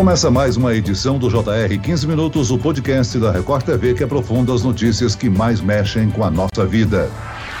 Começa mais uma edição do JR 15 Minutos, o podcast da Record TV que aprofunda as notícias que mais mexem com a nossa vida.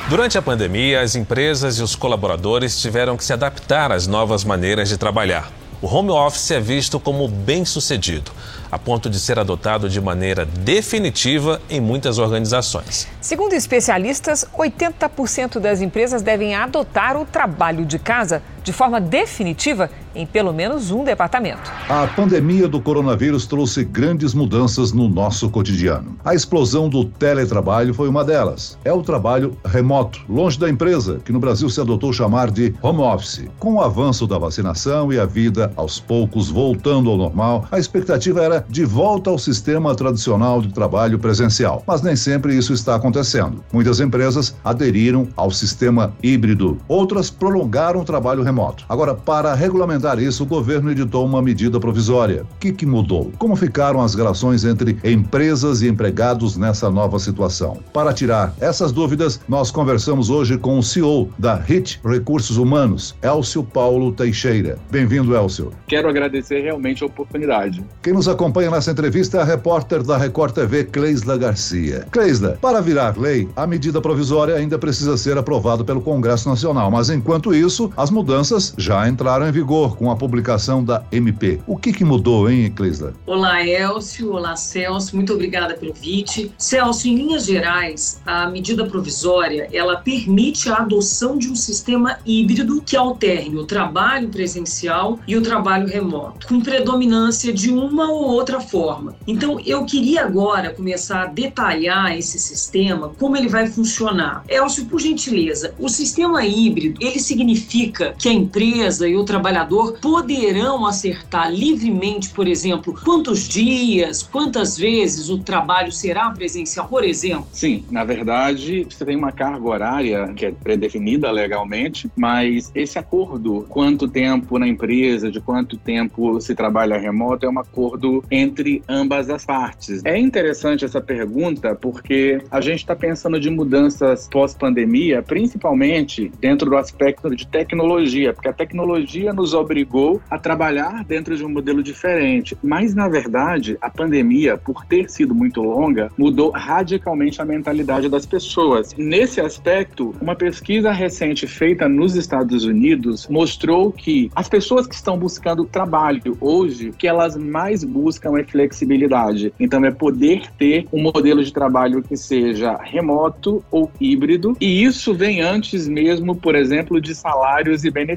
Durante a pandemia, as empresas e os colaboradores tiveram que se adaptar às novas maneiras de trabalhar. O home office é visto como bem sucedido, a ponto de ser adotado de maneira definitiva em muitas organizações. Segundo especialistas, 80% das empresas devem adotar o trabalho de casa de forma definitiva em pelo menos um departamento. A pandemia do coronavírus trouxe grandes mudanças no nosso cotidiano. A explosão do teletrabalho foi uma delas. É o trabalho remoto, longe da empresa, que no Brasil se adotou chamar de home office. Com o avanço da vacinação e a vida aos poucos voltando ao normal, a expectativa era de volta ao sistema tradicional de trabalho presencial. Mas nem sempre isso está acontecendo. Muitas empresas aderiram ao sistema híbrido, outras prolongaram o trabalho remoto. Agora, para regulamentar isso, o governo editou uma medida provisória. O que, que mudou? Como ficaram as relações entre empresas e empregados nessa nova situação? Para tirar essas dúvidas, nós conversamos hoje com o CEO da HIT Recursos Humanos, Elcio Paulo Teixeira. Bem-vindo, Elcio. Quero agradecer realmente a oportunidade. Quem nos acompanha nessa entrevista é a repórter da Record TV, Cleisla Garcia. Cleisla, para virar lei, a medida provisória ainda precisa ser aprovada pelo Congresso Nacional, mas enquanto isso, as mudanças mudanças já entraram em vigor com a publicação da MP. O que, que mudou, hein, Eclisla? Olá, Elcio. Olá, Celso. Muito obrigada pelo convite. Celso, em linhas gerais, a medida provisória ela permite a adoção de um sistema híbrido que alterne o trabalho presencial e o trabalho remoto, com predominância de uma ou outra forma. Então, eu queria agora começar a detalhar esse sistema, como ele vai funcionar. Elcio, por gentileza, o sistema híbrido, ele significa que a empresa e o trabalhador poderão acertar livremente, por exemplo, quantos dias, quantas vezes o trabalho será presencial, por exemplo? Sim, na verdade, você tem uma carga horária que é predefinida legalmente, mas esse acordo, quanto tempo na empresa, de quanto tempo se trabalha remoto, é um acordo entre ambas as partes. É interessante essa pergunta porque a gente está pensando de mudanças pós-pandemia, principalmente dentro do aspecto de tecnologia tecnologia, porque a tecnologia nos obrigou a trabalhar dentro de um modelo diferente. Mas, na verdade, a pandemia, por ter sido muito longa, mudou radicalmente a mentalidade das pessoas. Nesse aspecto, uma pesquisa recente feita nos Estados Unidos mostrou que as pessoas que estão buscando trabalho hoje, que elas mais buscam é flexibilidade. Então, é poder ter um modelo de trabalho que seja remoto ou híbrido, e isso vem antes mesmo, por exemplo, de salários e benefícios,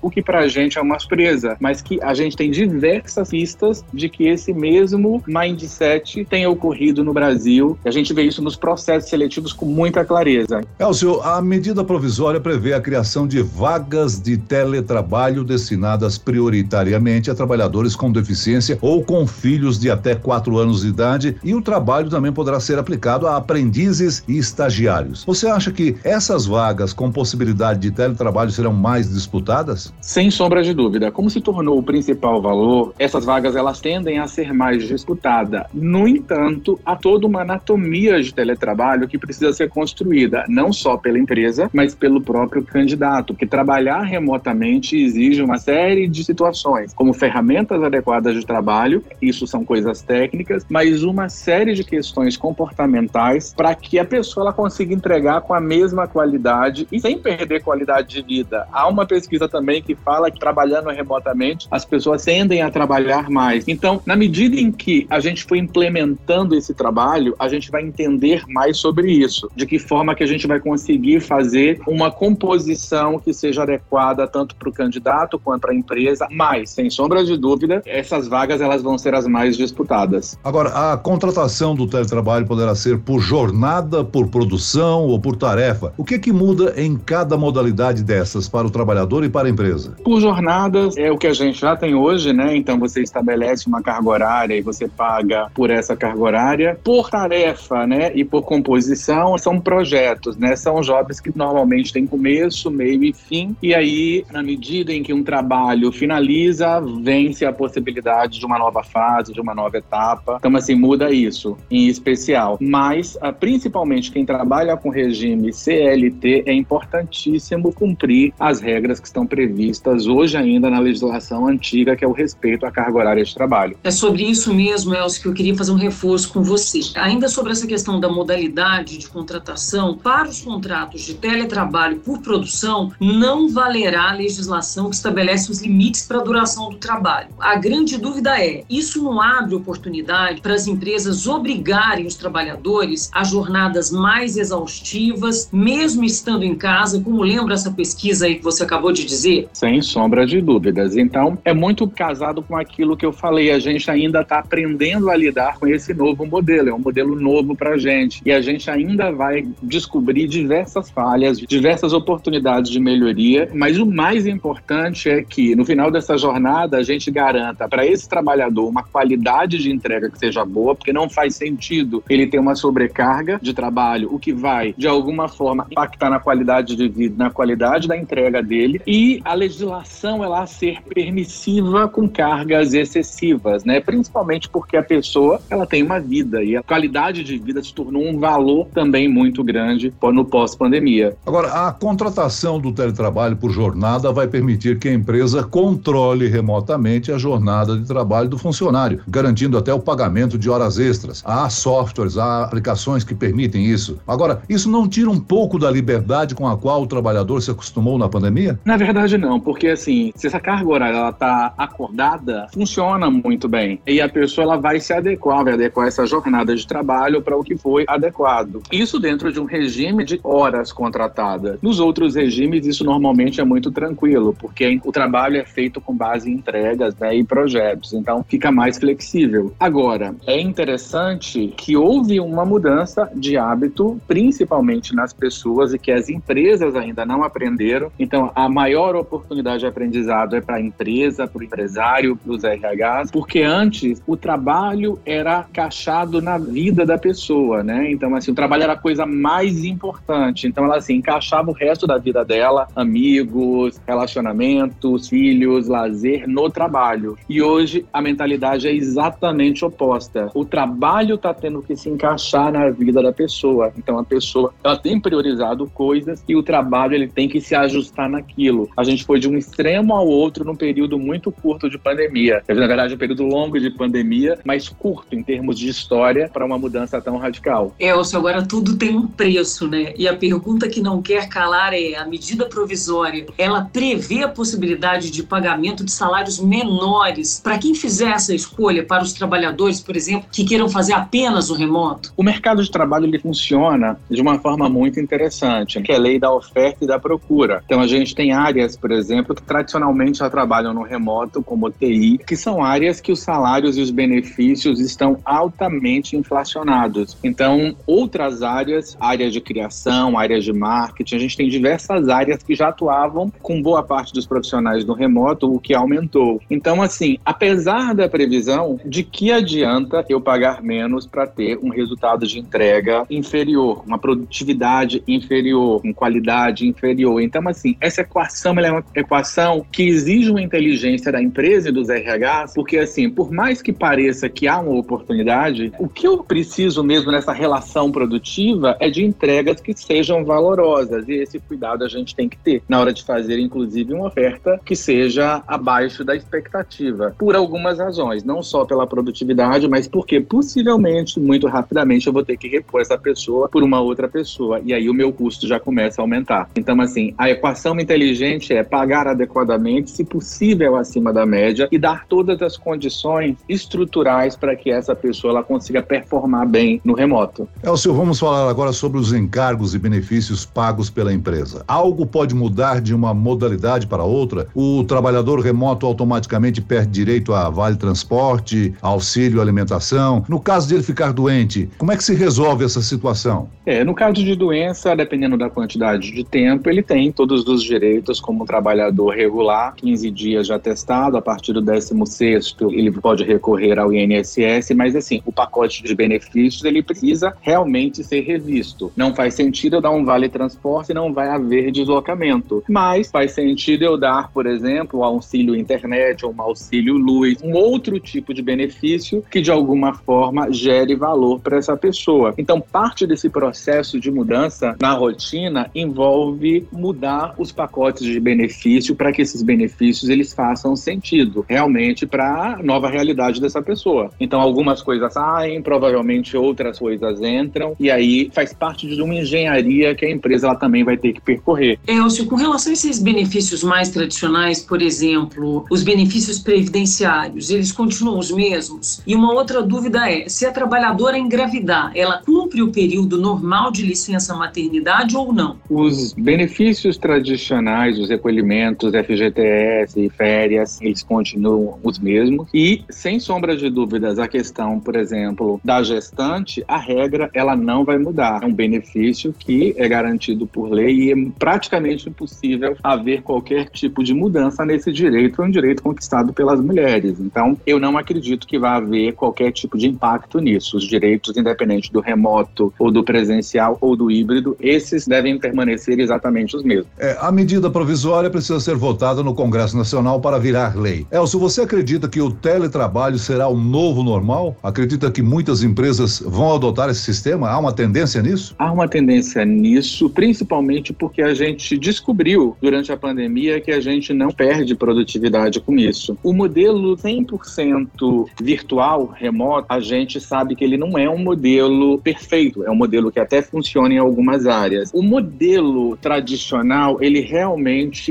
o que para a gente é uma surpresa, mas que a gente tem diversas pistas de que esse mesmo mindset tenha ocorrido no Brasil. A gente vê isso nos processos seletivos com muita clareza. Elcio, a medida provisória prevê a criação de vagas de teletrabalho destinadas prioritariamente a trabalhadores com deficiência ou com filhos de até quatro anos de idade e o trabalho também poderá ser aplicado a aprendizes e estagiários. Você acha que essas vagas com possibilidade de teletrabalho serão mais disputadas? Sem sombra de dúvida. Como se tornou o principal valor, essas vagas elas tendem a ser mais disputadas. No entanto, há toda uma anatomia de teletrabalho que precisa ser construída, não só pela empresa, mas pelo próprio candidato, porque trabalhar remotamente exige uma série de situações, como ferramentas adequadas de trabalho, isso são coisas técnicas, mas uma série de questões comportamentais para que a pessoa ela consiga entregar com a mesma qualidade e sem perder qualidade de vida. Há uma pesquisa também que fala que trabalhando remotamente as pessoas tendem a trabalhar mais. Então, na medida em que a gente for implementando esse trabalho, a gente vai entender mais sobre isso, de que forma que a gente vai conseguir fazer uma composição que seja adequada tanto para o candidato quanto para a empresa, mas sem sombra de dúvida, essas vagas elas vão ser as mais disputadas. Agora, a contratação do teletrabalho poderá ser por jornada, por produção ou por tarefa. O que que muda em cada modalidade dessas para o trabalhador e para a empresa? Por jornadas é o que a gente já tem hoje, né? Então você estabelece uma carga horária e você paga por essa carga horária. Por tarefa, né? E por composição são projetos, né? São jobs que normalmente têm começo, meio e fim. E aí, na medida em que um trabalho finaliza, vence a possibilidade de uma nova fase, de uma nova etapa. Então, assim, muda isso em especial. Mas, ah, principalmente quem trabalha com regime CLT, é importantíssimo cumprir as regras regras que estão previstas hoje ainda na legislação antiga, que é o respeito à carga horária de trabalho. É sobre isso mesmo, Elcio, que eu queria fazer um reforço com você. Ainda sobre essa questão da modalidade de contratação, para os contratos de teletrabalho por produção, não valerá a legislação que estabelece os limites para a duração do trabalho. A grande dúvida é: isso não abre oportunidade para as empresas obrigarem os trabalhadores a jornadas mais exaustivas, mesmo estando em casa, como lembra essa pesquisa aí que você acabou de dizer? Sem sombra de dúvidas. Então, é muito casado com aquilo que eu falei. A gente ainda está aprendendo a lidar com esse novo modelo. É um modelo novo para a gente. E a gente ainda vai descobrir diversas falhas, diversas oportunidades de melhoria. Mas o mais importante é que, no final dessa jornada, a gente garanta para esse trabalhador uma qualidade de entrega que seja boa, porque não faz sentido ele ter uma sobrecarga de trabalho, o que vai, de alguma forma, impactar na qualidade de vida, na qualidade da entrega dele. E a legislação, ela ser permissiva com cargas excessivas, né? Principalmente porque a pessoa, ela tem uma vida e a qualidade de vida se tornou um valor também muito grande no pós-pandemia. Agora, a contratação do teletrabalho por jornada vai permitir que a empresa controle remotamente a jornada de trabalho do funcionário, garantindo até o pagamento de horas extras. Há softwares, há aplicações que permitem isso. Agora, isso não tira um pouco da liberdade com a qual o trabalhador se acostumou na pandemia? Na verdade, não, porque assim, se essa carga horária está acordada, funciona muito bem. E a pessoa ela vai se adequar, vai adequar essa jornada de trabalho para o que foi adequado. Isso dentro de um regime de horas contratadas. Nos outros regimes, isso normalmente é muito tranquilo, porque o trabalho é feito com base em entregas né, e projetos, então fica mais flexível. Agora, é interessante que houve uma mudança de hábito, principalmente nas pessoas, e que as empresas ainda não aprenderam. Então, a maior oportunidade de aprendizado é para a empresa, para o empresário, para os RHs, porque antes o trabalho era caixado na vida da pessoa, né? Então, assim, o trabalho era a coisa mais importante. Então, ela assim, encaixava o resto da vida dela, amigos, relacionamentos, filhos, lazer, no trabalho. E hoje a mentalidade é exatamente oposta. O trabalho está tendo que se encaixar na vida da pessoa. Então, a pessoa ela tem priorizado coisas e o trabalho ele tem que se ajustar naquilo. A gente foi de um extremo ao outro num período muito curto de pandemia. Na verdade, um período longo de pandemia, mas curto em termos de história para uma mudança tão radical. Elcio, agora tudo tem um preço, né? E a pergunta que não quer calar é: a medida provisória, ela prevê a possibilidade de pagamento de salários menores para quem fizer essa escolha, para os trabalhadores, por exemplo, que queiram fazer apenas o remoto? O mercado de trabalho ele funciona de uma forma muito interessante, que é a lei da oferta e da procura. Então a gente tem áreas, por exemplo, que tradicionalmente já trabalham no remoto, como TI, que são áreas que os salários e os benefícios estão altamente inflacionados. Então, outras áreas, áreas de criação, áreas de marketing, a gente tem diversas áreas que já atuavam com boa parte dos profissionais no remoto, o que aumentou. Então, assim, apesar da previsão, de que adianta eu pagar menos para ter um resultado de entrega inferior, uma produtividade inferior, com qualidade inferior? Então, assim, essa equação é uma equação que exige uma inteligência da empresa e dos RH, porque, assim, por mais que pareça que há uma oportunidade, o que eu preciso mesmo nessa relação produtiva é de entregas que sejam valorosas. E esse cuidado a gente tem que ter na hora de fazer, inclusive, uma oferta que seja abaixo da expectativa, por algumas razões, não só pela produtividade, mas porque possivelmente, muito rapidamente, eu vou ter que repor essa pessoa por uma outra pessoa. E aí o meu custo já começa a aumentar. Então, assim, a equação inteligente é pagar adequadamente, se possível acima da média, e dar todas as condições estruturais para que essa pessoa ela consiga performar bem no remoto. Elcio, vamos falar agora sobre os encargos e benefícios pagos pela empresa. Algo pode mudar de uma modalidade para outra? O trabalhador remoto automaticamente perde direito a vale transporte, auxílio alimentação. No caso de ele ficar doente, como é que se resolve essa situação? É, no caso de doença, dependendo da quantidade de tempo, ele tem todos os direitos como trabalhador regular, 15 dias de atestado, a partir do 16 ele pode recorrer ao INSS, mas assim, o pacote de benefícios ele precisa realmente ser revisto. Não faz sentido eu dar um vale transporte e não vai haver deslocamento. Mas faz sentido eu dar, por exemplo, um auxílio internet ou um auxílio luz, um outro tipo de benefício que de alguma forma gere valor para essa pessoa. Então, parte desse processo de mudança na rotina envolve mudar os pacotes pacotes de benefício para que esses benefícios eles façam sentido realmente para a nova realidade dessa pessoa. Então algumas coisas saem, provavelmente outras coisas entram e aí faz parte de uma engenharia que a empresa ela também vai ter que percorrer. Elcio, com relação a esses benefícios mais tradicionais, por exemplo, os benefícios previdenciários, eles continuam os mesmos? E uma outra dúvida é, se a trabalhadora engravidar, ela cumpre o período normal de licença maternidade ou não? Os benefícios tradicionais, os recolhimentos, FGTS férias, eles continuam os mesmos. E, sem sombra de dúvidas, a questão, por exemplo, da gestante, a regra ela não vai mudar. É um benefício que é garantido por lei e é praticamente impossível haver qualquer tipo de mudança nesse direito, é um direito conquistado pelas mulheres. Então, eu não acredito que vá haver qualquer tipo de impacto nisso. Os direitos, independente do remoto ou do presencial ou do híbrido, esses devem permanecer exatamente os mesmos. É, medida provisória precisa ser votada no Congresso Nacional para virar lei. Elcio, você acredita que o teletrabalho será o novo normal? Acredita que muitas empresas vão adotar esse sistema? Há uma tendência nisso? Há uma tendência nisso, principalmente porque a gente descobriu durante a pandemia que a gente não perde produtividade com isso. O modelo 100% virtual, remoto, a gente sabe que ele não é um modelo perfeito, é um modelo que até funciona em algumas áreas. O modelo tradicional, ele realmente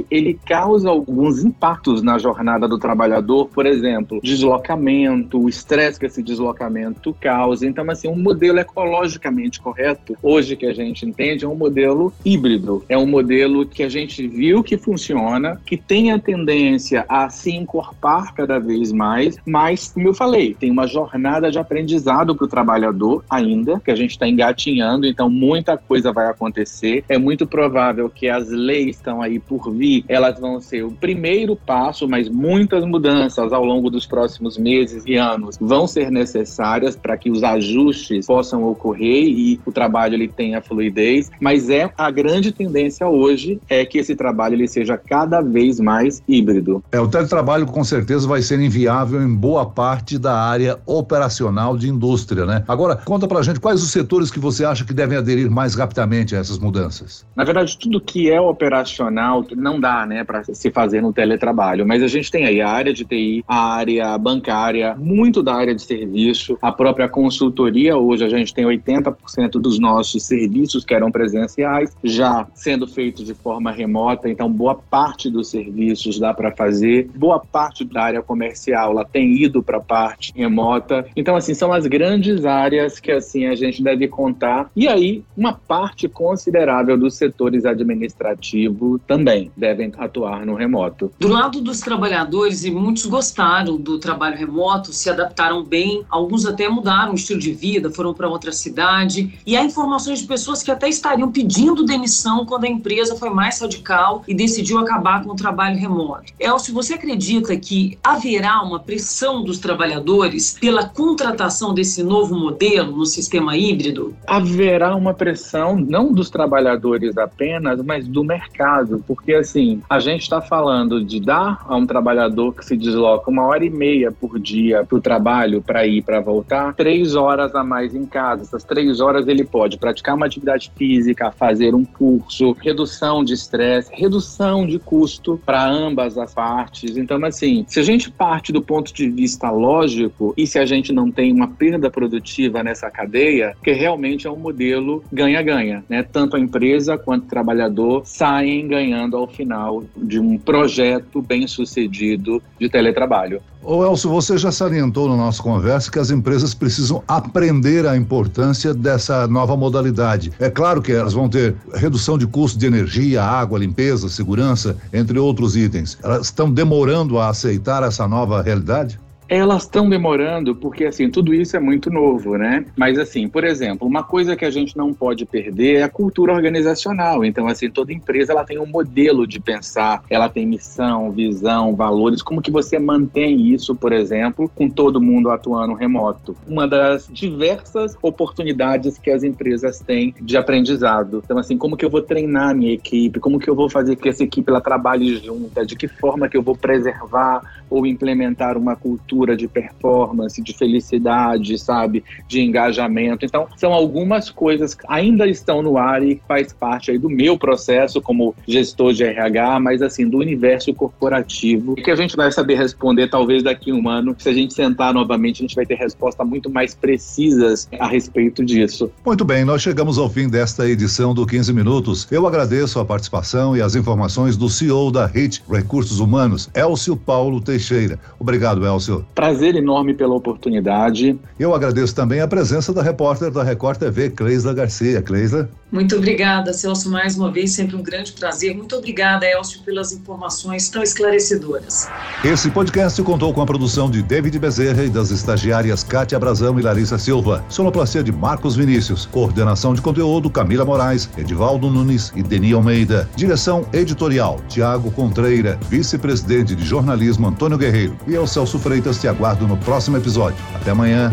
ele causa alguns impactos na jornada do trabalhador, por exemplo, deslocamento, o estresse que esse deslocamento causa. Então, assim, um modelo ecologicamente correto, hoje que a gente entende, é um modelo híbrido. É um modelo que a gente viu que funciona, que tem a tendência a se encorpar cada vez mais, mas, como eu falei, tem uma jornada de aprendizado para o trabalhador ainda, que a gente está engatinhando, então muita coisa vai acontecer. É muito provável que as leis estão aí por vir, elas vão ser o primeiro passo, mas muitas mudanças ao longo dos próximos meses e anos vão ser necessárias para que os ajustes possam ocorrer e o trabalho ele tenha fluidez, mas é a grande tendência hoje é que esse trabalho ele seja cada vez mais híbrido. É, o teletrabalho com certeza vai ser inviável em boa parte da área operacional de indústria, né? Agora, conta pra gente quais os setores que você acha que devem aderir mais rapidamente a essas mudanças. Na verdade, tudo que é operacional não dá, né, para se fazer no teletrabalho, mas a gente tem aí a área de TI, a área bancária, muito da área de serviço, a própria consultoria, hoje a gente tem 80% dos nossos serviços que eram presenciais já sendo feitos de forma remota, então boa parte dos serviços dá para fazer, boa parte da área comercial ela tem ido para a parte remota. Então assim, são as grandes áreas que assim a gente deve contar. E aí, uma parte considerável dos setores administrativos também devem atuar no remoto. Do lado dos trabalhadores, e muitos gostaram do trabalho remoto, se adaptaram bem, alguns até mudaram o estilo de vida, foram para outra cidade. E há informações de pessoas que até estariam pedindo demissão quando a empresa foi mais radical e decidiu acabar com o trabalho remoto. Elcio, você acredita que haverá uma pressão dos trabalhadores pela contratação desse novo modelo no sistema híbrido? Haverá uma pressão não dos trabalhadores apenas, mas do mercado, porque assim, a gente está falando de dar a um trabalhador que se desloca uma hora e meia por dia para o trabalho, para ir para voltar, três horas a mais em casa. Essas três horas ele pode praticar uma atividade física, fazer um curso, redução de estresse, redução de custo para ambas as partes. Então, assim, se a gente parte do ponto de vista lógico e se a gente não tem uma perda produtiva nessa cadeia, que realmente é um modelo ganha-ganha, né? Tanto a empresa quanto o trabalhador saem ganhando ao final de um projeto bem sucedido de teletrabalho. Ô Elcio, você já salientou na nossa conversa que as empresas precisam aprender a importância dessa nova modalidade. É claro que elas vão ter redução de custo de energia, água, limpeza, segurança, entre outros itens. Elas estão demorando a aceitar essa nova realidade? Elas estão demorando porque, assim, tudo isso é muito novo, né? Mas, assim, por exemplo, uma coisa que a gente não pode perder é a cultura organizacional. Então, assim, toda empresa ela tem um modelo de pensar, ela tem missão, visão, valores. Como que você mantém isso, por exemplo, com todo mundo atuando remoto? Uma das diversas oportunidades que as empresas têm de aprendizado. Então, assim, como que eu vou treinar a minha equipe? Como que eu vou fazer que essa equipe ela trabalhe junta? De que forma que eu vou preservar ou implementar uma cultura cultura de performance, de felicidade, sabe, de engajamento. Então, são algumas coisas que ainda estão no ar e faz parte aí do meu processo como gestor de RH, mas assim, do universo corporativo, que a gente vai saber responder talvez daqui a um ano. Se a gente sentar novamente, a gente vai ter respostas muito mais precisas a respeito disso. Muito bem, nós chegamos ao fim desta edição do 15 Minutos. Eu agradeço a participação e as informações do CEO da HIT Recursos Humanos, Elcio Paulo Teixeira. Obrigado, Elcio. Prazer enorme pela oportunidade. Eu agradeço também a presença da repórter da Record TV, Cleisla Garcia. Cleisla. Muito obrigada, Celso, mais uma vez, sempre um grande prazer. Muito obrigada, Elcio, pelas informações tão esclarecedoras. Esse podcast contou com a produção de David Bezerra e das estagiárias Kátia Brazão e Larissa Silva. Sonoplastia de Marcos Vinícius. Coordenação de conteúdo Camila Moraes, Edivaldo Nunes e Deni Almeida. Direção editorial Tiago Contreira. Vice-presidente de jornalismo Antônio Guerreiro. E eu, Celso Freitas, te aguardo no próximo episódio. Até amanhã.